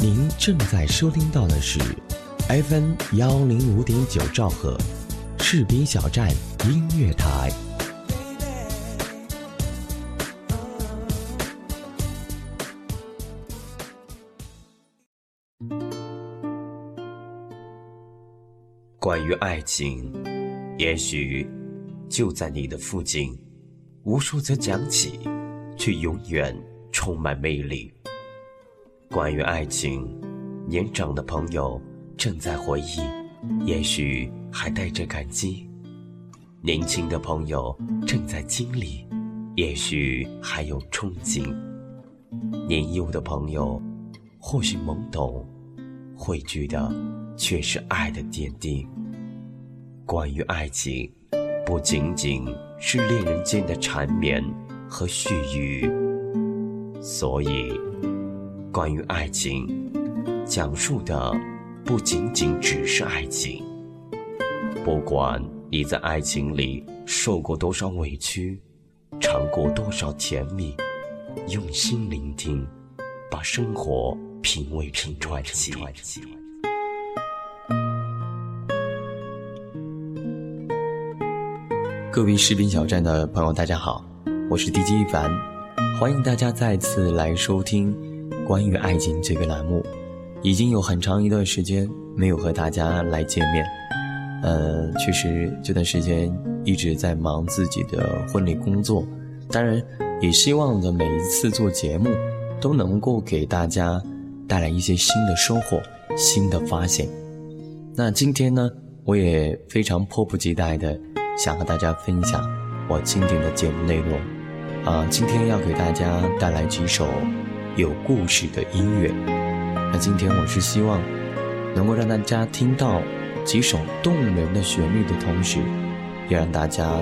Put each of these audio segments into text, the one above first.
您正在收听到的是 FM 幺零五点九兆赫，赤兵小站音乐台。关于爱情，也许就在你的附近，无数则讲起，却永远充满魅力。关于爱情，年长的朋友正在回忆，也许还带着感激；年轻的朋友正在经历，也许还有憧憬；年幼的朋友或许懵懂，汇聚的却是爱的点滴。关于爱情，不仅仅是恋人间的缠绵和絮语，所以。关于爱情，讲述的不仅仅只是爱情。不管你在爱情里受过多少委屈，尝过多少甜蜜，用心聆听，把生活品味成传奇。各位视频小站的朋友，大家好，我是 DJ 一凡，欢迎大家再次来收听。关于爱情这个栏目，已经有很长一段时间没有和大家来见面。呃，确实这段时间一直在忙自己的婚礼工作，当然也希望着每一次做节目都能够给大家带来一些新的收获、新的发现。那今天呢，我也非常迫不及待的想和大家分享我今天的节目内容。啊，今天要给大家带来几首。有故事的音乐，那今天我是希望能够让大家听到几首动人的旋律的同时，也让大家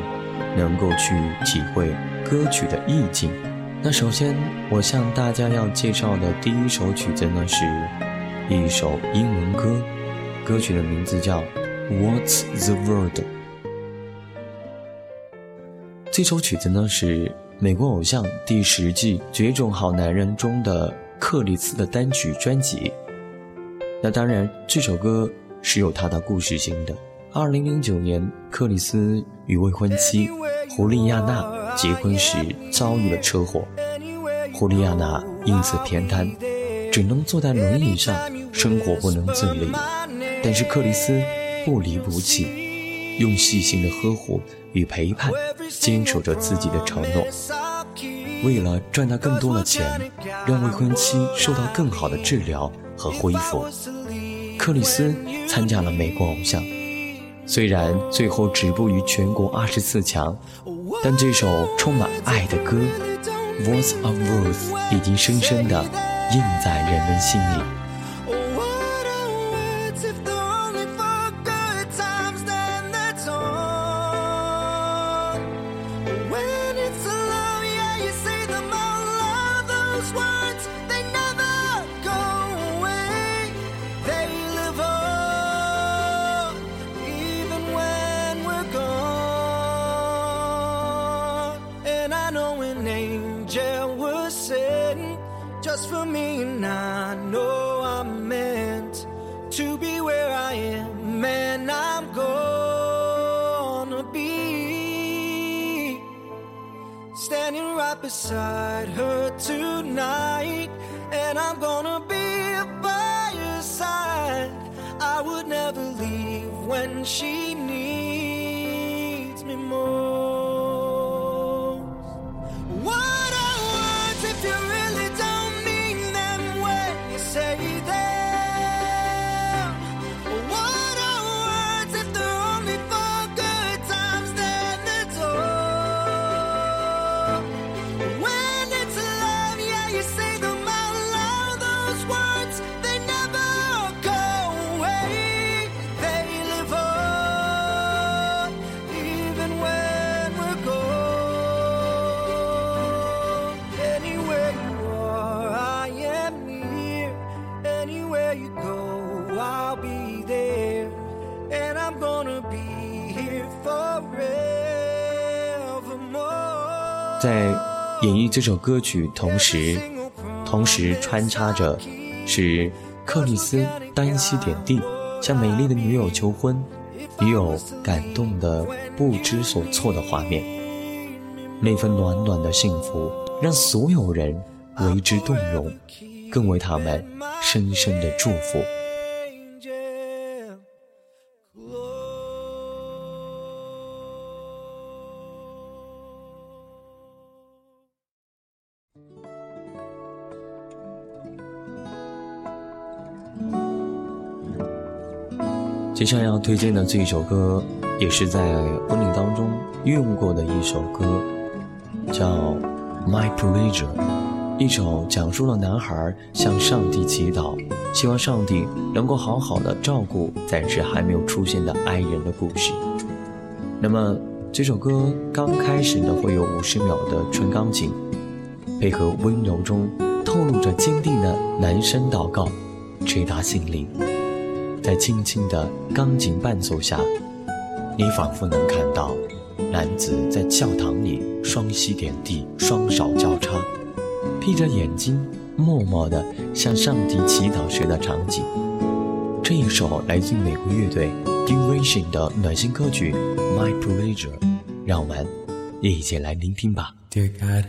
能够去体会歌曲的意境。那首先，我向大家要介绍的第一首曲子呢，是一首英文歌，歌曲的名字叫《What's the World》。这首曲子呢是。美国偶像第十季《绝种好男人》中的克里斯的单曲专辑。那当然，这首歌是有它的故事性的。二零零九年，克里斯与未婚妻胡利亚娜结婚时遭遇了车祸，胡利亚娜因此偏瘫，只能坐在轮椅上，生活不能自理。但是克里斯不离不弃，用细心的呵护与陪伴。坚守着自己的承诺，为了赚到更多的钱，让未婚妻受到更好的治疗和恢复，克里斯参加了美国偶像。虽然最后止步于全国二十四强，但这首充满爱的歌《Words of Words》已经深深地印在人们心里。just for me. And I know I'm meant to be where I am, and I'm gonna be standing right beside her tonight, and I'm gonna be by your side. I would never leave when she 在演绎这首歌曲同时，同时穿插着是克里斯单膝点地，向美丽的女友求婚，女友感动的不知所措的画面，那份暖暖的幸福让所有人为之动容，更为他们深深的祝福。接下来要推荐的这一首歌，也是在婚礼当中用过的一首歌，叫《My Pleasure》，一首讲述了男孩向上帝祈祷，希望上帝能够好好的照顾暂时还没有出现的爱人的故事。那么这首歌刚开始呢，会有五十秒的纯钢琴，配合温柔中透露着坚定的男声祷告，直达心灵。在轻轻的钢琴伴奏下，你仿佛能看到男子在教堂里双膝点地、双手交叉，闭着眼睛默默地向上帝祈祷时的场景。这一首来自美国乐队 Duration 的暖心歌曲《My Pleasure》，让我们一起来聆听吧。Dear God,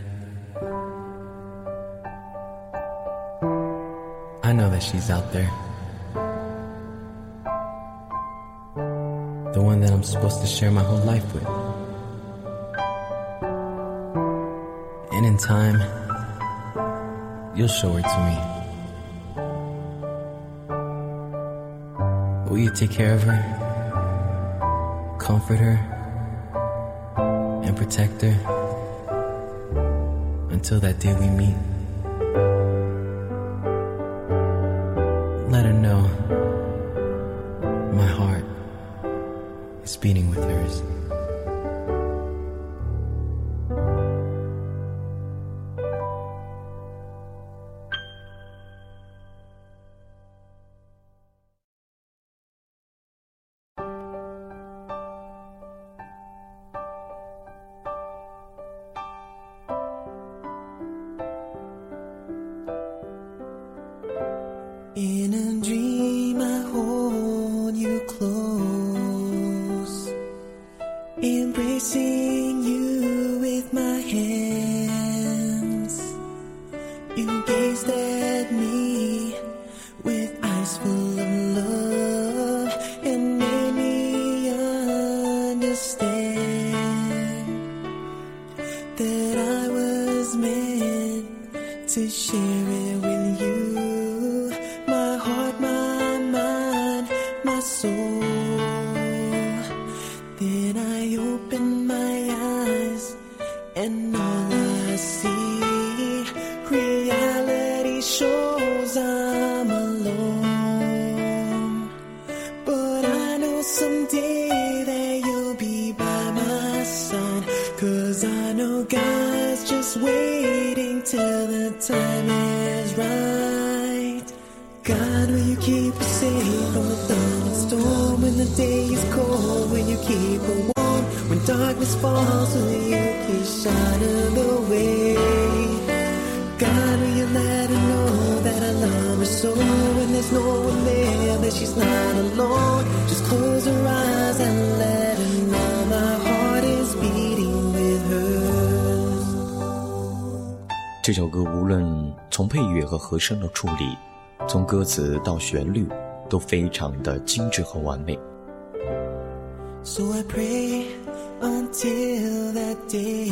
I know that she's out there. One that I'm supposed to share my whole life with. And in time, you'll show her to me. Will you take care of her, comfort her, and protect her until that day we meet? In a dream, I hold you close, embracing alone. Just close her eyes and let her know my heart is beating with hers. 这首歌无论从配乐和和声的处理，从歌词到旋律，都非常的精致和完美。So I pray until that day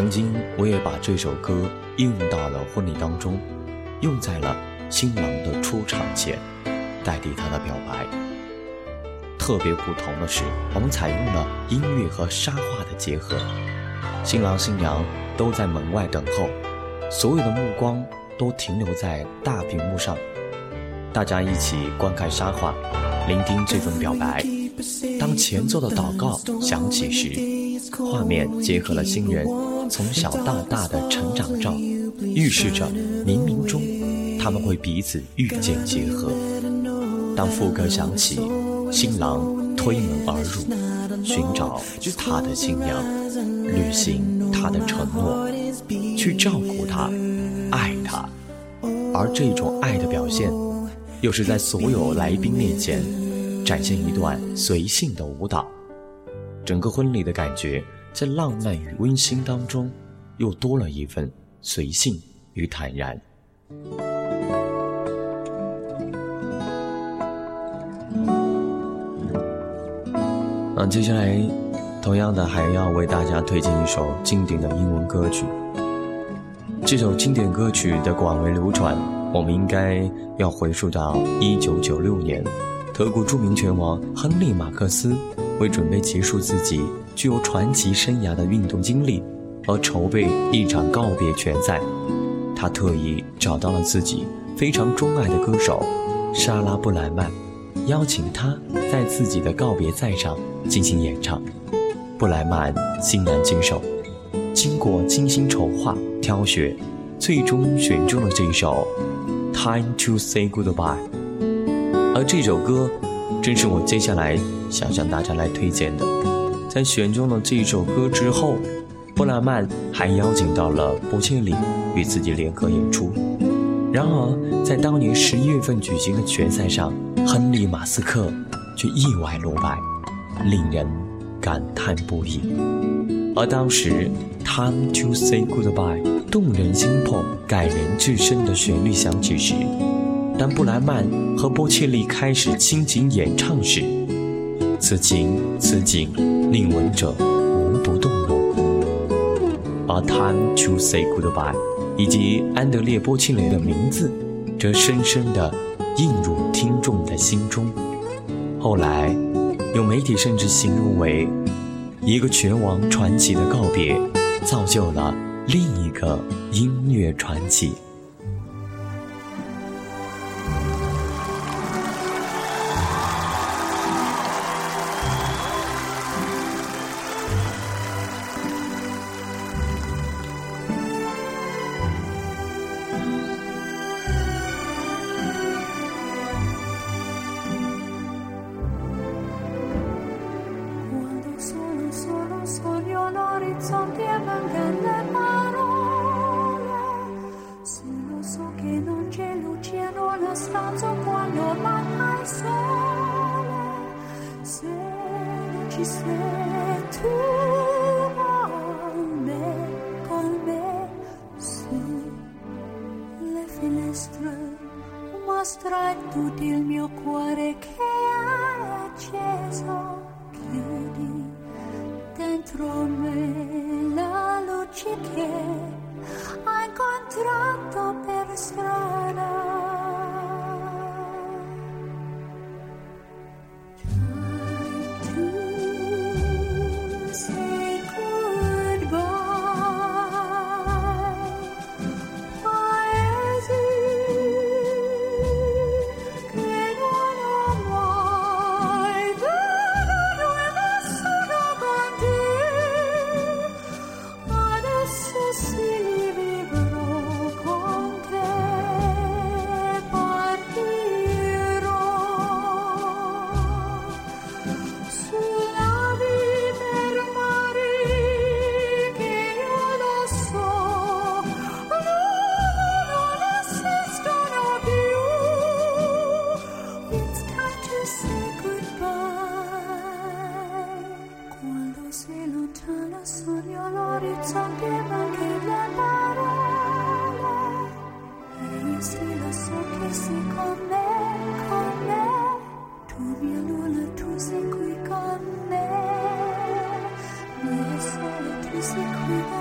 曾经我也把这首歌应用到了婚礼当中，用在了新郎的出场前，代替他的表白。特别不同的是，我们采用了音乐和沙画的结合，新郎新娘都在门外等候，所有的目光都停留在大屏幕上，大家一起观看沙画，聆听这份表白。当前奏的祷告响起时，画面结合了新人从小到大的成长照，预示着冥冥中他们会彼此遇见结合。当副歌响起，新郎推门而入，寻找他的新娘，履行他的承诺，去照顾她，爱她。而这种爱的表现，又是在所有来宾面前展现一段随性的舞蹈。整个婚礼的感觉，在浪漫与温馨当中，又多了一份随性与坦然。嗯，接下来，同样的还要为大家推荐一首经典的英文歌曲。这首经典歌曲的广为流传，我们应该要回溯到一九九六年，德国著名拳王亨利·马克思为准备结束自己具有传奇生涯的运动经历而筹备一场告别拳赛，他特意找到了自己非常钟爱的歌手莎拉·布莱曼。邀请他在自己的告别赛上进行演唱，布莱曼欣然接受。经过精心筹划、挑选，最终选中了这一首《Time to Say Goodbye》。而这首歌，正是我接下来想向大家来推荐的。在选中了这首歌之后，布莱曼还邀请到了波切利与自己联合演出。然而，在当年十一月份举行的决赛上，亨利·马斯克却意外落败，令人感叹不已。而当时《Time to Say Goodbye》动人心魄、感人至深的旋律响起时，当布莱曼和波切利开始倾情演唱时，此情此景令闻者无不动容。而《Time to Say Goodbye》以及安德烈·波切雷的名字，则深深地印入听众的心中。后来，有媒体甚至形容为一个拳王传奇的告别，造就了另一个音乐传奇。Mostra tutto il mio cuore che è acceso chiudi dentro me la luce che hai incontrato per strada. Sogno l'orizzonte ma anche le parole. E io sì lo so che sei con me, con me tu mia luna, tu sei qui con me. Mio sole, tu sei qui con me,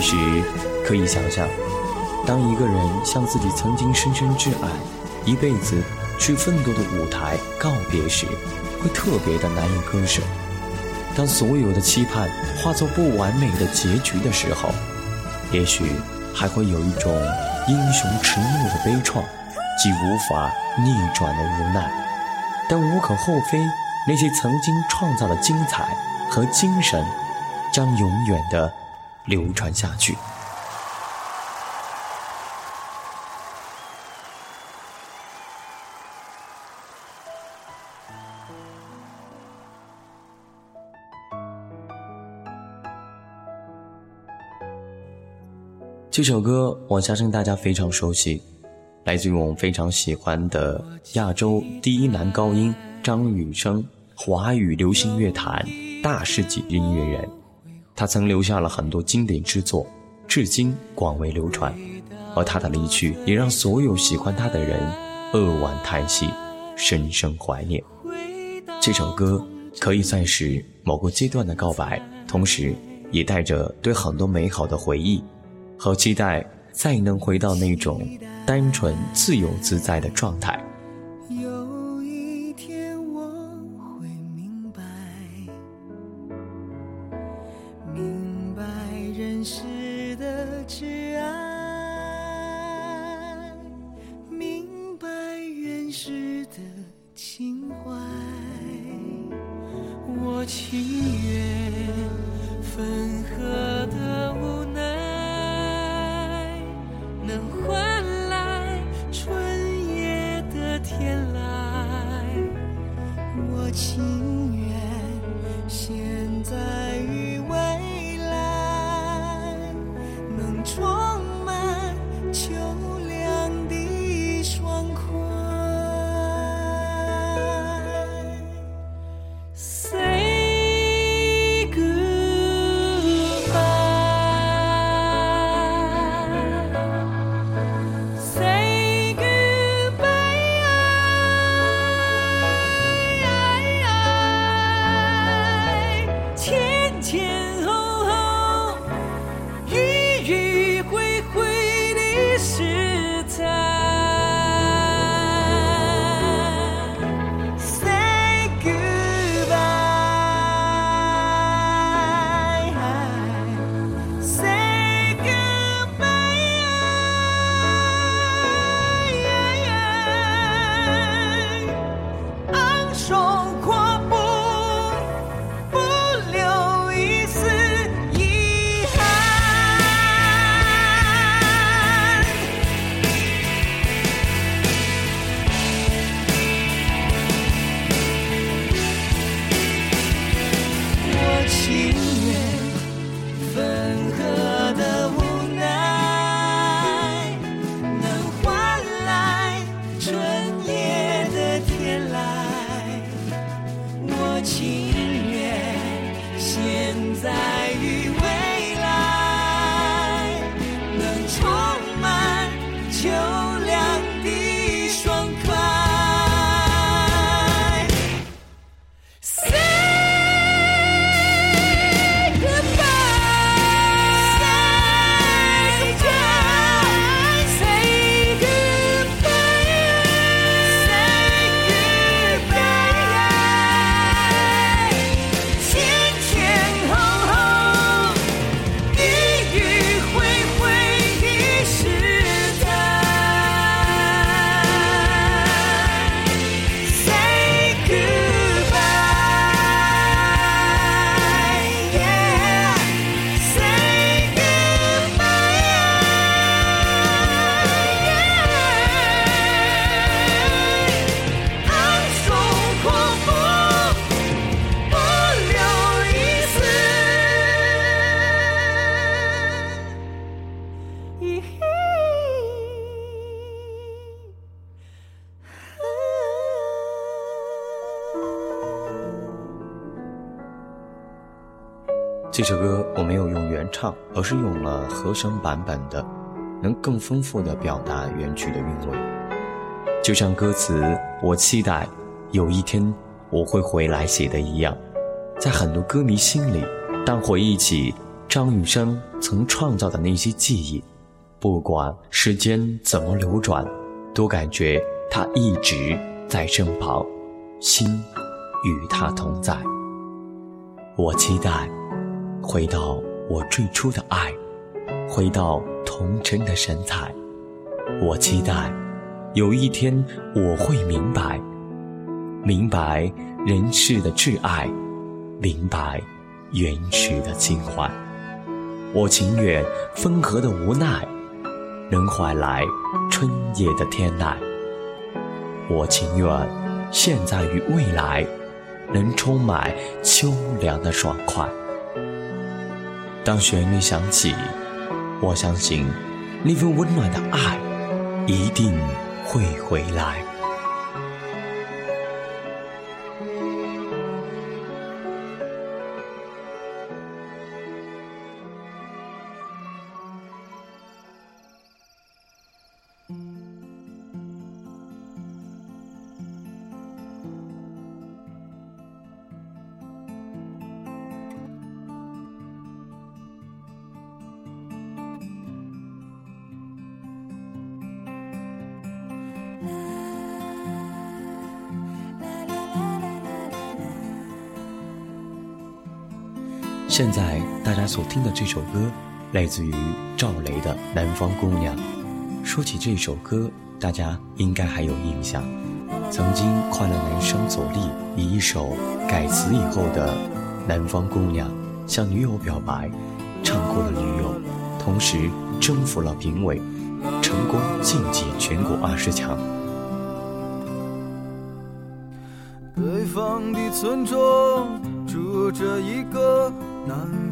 其实可以想象，当一个人向自己曾经深深挚爱、一辈子去奋斗的舞台告别时，会特别的难以割舍。当所有的期盼化作不完美的结局的时候，也许还会有一种英雄迟暮的悲怆，既无法逆转的无奈。但无可厚非，那些曾经创造的精彩和精神，将永远的流传下去。这首歌我相信大家非常熟悉，来自于我们非常喜欢的亚洲第一男高音张雨生，华语流行乐坛大师级音乐人。他曾留下了很多经典之作，至今广为流传。而他的离去，也让所有喜欢他的人扼腕叹息，深深怀念。这首歌可以算是某个阶段的告白，同时也带着对很多美好的回忆和期待，再能回到那种单纯、自由自在的状态。情这首歌我没有用原唱，而是用了和声版本的，能更丰富的表达原曲的韵味。就像歌词“我期待有一天我会回来”写的一样，在很多歌迷心里，当回忆起张雨生曾创造的那些记忆，不管时间怎么流转，都感觉他一直在身旁，心与他同在。我期待。回到我最初的爱，回到童真的神采。我期待有一天我会明白，明白人世的挚爱，明白原始的情怀。我情愿分合的无奈，能换来春夜的天籁。我情愿现在与未来，能充满秋凉的爽快。当旋律响起，我相信那份温暖的爱一定会回来。现在大家所听的这首歌，来自于赵雷的《南方姑娘》。说起这首歌，大家应该还有印象。曾经，快乐男生左立以一首改词以后的《南方姑娘》向女友表白，唱过了女友，同时征服了评委，成功晋级全国二十强。北方的村庄住着一个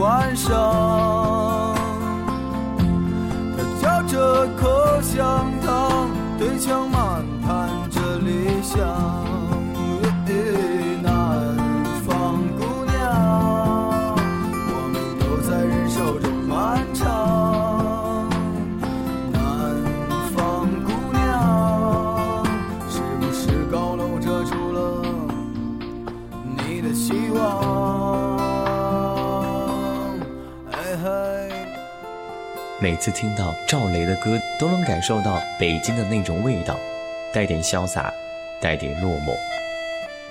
晚上，次听到赵雷的歌，都能感受到北京的那种味道，带点潇洒，带点落寞。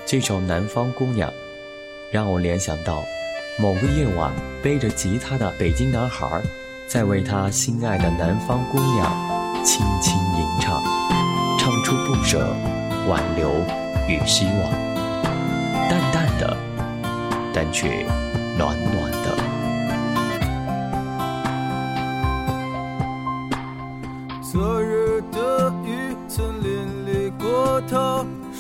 这首《南方姑娘》，让我联想到某个夜晚，背着吉他的北京男孩，在为他心爱的南方姑娘轻轻吟唱，唱出不舍、挽留与希望，淡淡的，但却暖暖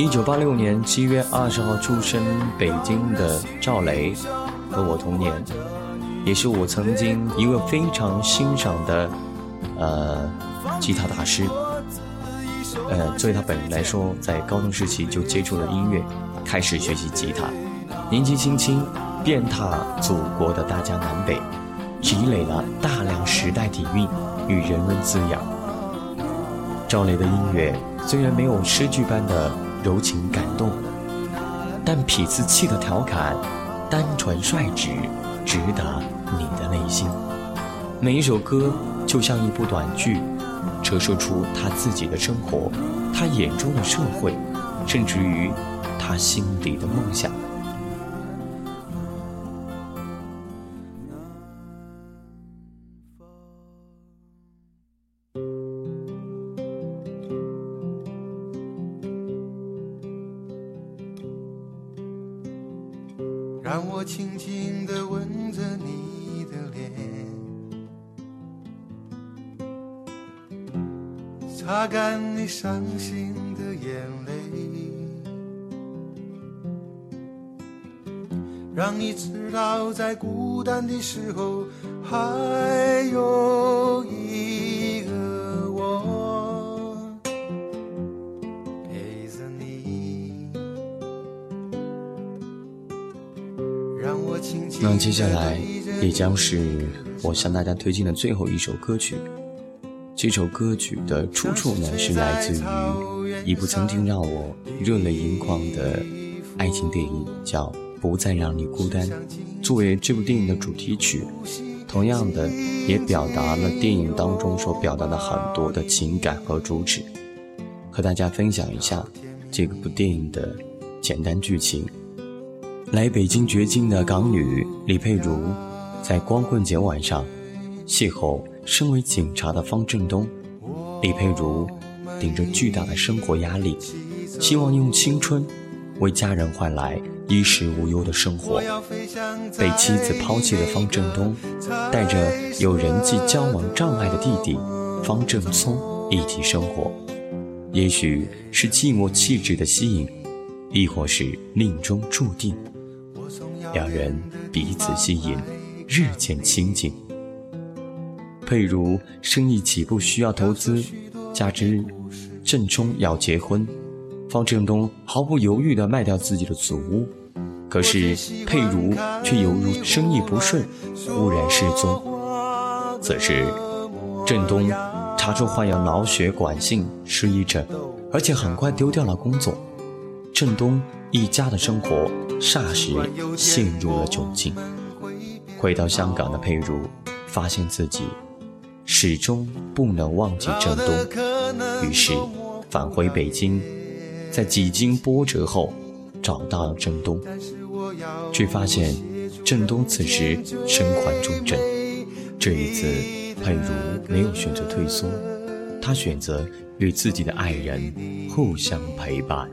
一九八六年七月二十号出生北京的赵雷，和我同年，也是我曾经一位非常欣赏的呃吉他大师。呃，作为他本人来说，在高中时期就接触了音乐，开始学习吉他，年纪轻轻遍踏祖国的大江南北，积累了大量时代底蕴与人文滋养。赵雷的音乐虽然没有诗句般的柔情感动，但痞子气的调侃，单纯率直，直达你的内心。每一首歌就像一部短剧，折射出他自己的生活，他眼中的社会，甚至于他心底的梦想。的时候还有一个我陪着你。那接下来也将是我向大家推荐的最后一首歌曲。这首歌曲的出处呢，是来自于一部曾经让我热泪盈眶的爱情电影，叫《不再让你孤单》。作为这部电影的主题曲，同样的也表达了电影当中所表达的很多的情感和主旨。和大家分享一下这部电影的简单剧情。来北京掘金的港女李佩茹，在光棍节晚上邂逅身为警察的方振东。李佩茹顶着巨大的生活压力，希望用青春为家人换来衣食无忧的生活。被妻子抛弃的方振东，带着有人际交往障碍的弟弟方振聪一起生活。也许是寂寞气质的吸引，亦或是命中注定。两人彼此吸引，日渐亲近。佩如生意起步需要投资，加之郑冲要结婚，方振东毫不犹豫地卖掉自己的祖屋。可是佩如却犹如生意不顺，忽然失踪。此时，振东查出患有脑血管性失忆症，而且很快丢掉了工作。振东一家的生活霎时陷入了窘境。回到香港的佩如，发现自己始终不能忘记郑东，于是返回北京，在几经波折后找到了郑东，却发现郑东此时身患重症。这一次，佩茹没有选择退缩，她选择与自己的爱人互相陪伴。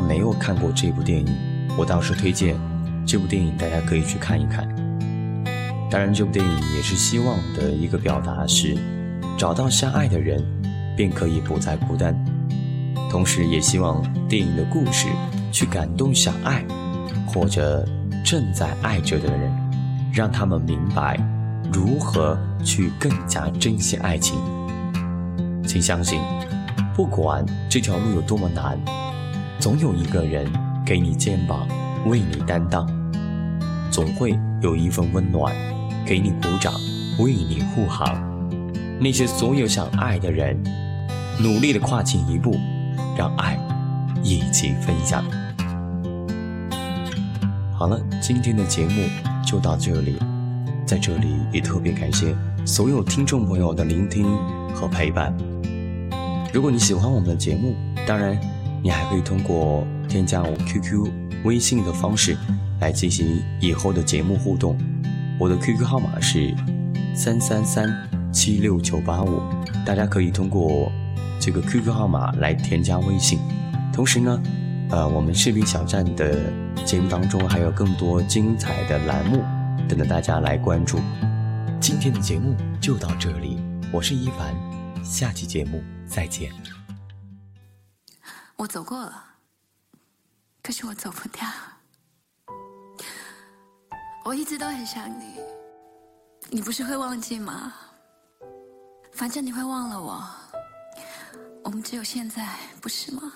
没有看过这部电影，我倒是推荐这部电影，大家可以去看一看。当然，这部电影也是希望的一个表达是，找到相爱的人，便可以不再孤单。同时，也希望电影的故事去感动想爱或者正在爱着的人，让他们明白如何去更加珍惜爱情。请相信，不管这条路有多么难，总有一个人给你肩膀，为你担当；总会有一份温暖，给你鼓掌，为你护航。那些所有想爱的人，努力的跨进一步，让爱一起分享。好了，今天的节目就到这里，在这里也特别感谢所有听众朋友的聆听和陪伴。如果你喜欢我们的节目，当然你还可以通过添加我 QQ、微信的方式来进行以后的节目互动。我的 QQ 号码是三三三七六九八五，大家可以通过这个 QQ 号码来添加微信。同时呢，呃，我们视频小站的节目当中还有更多精彩的栏目等着大家来关注。今天的节目就到这里，我是一凡，下期节目再见。我走过了，可是我走不掉。我一直都很想你，你不是会忘记吗？反正你会忘了我，我们只有现在，不是吗？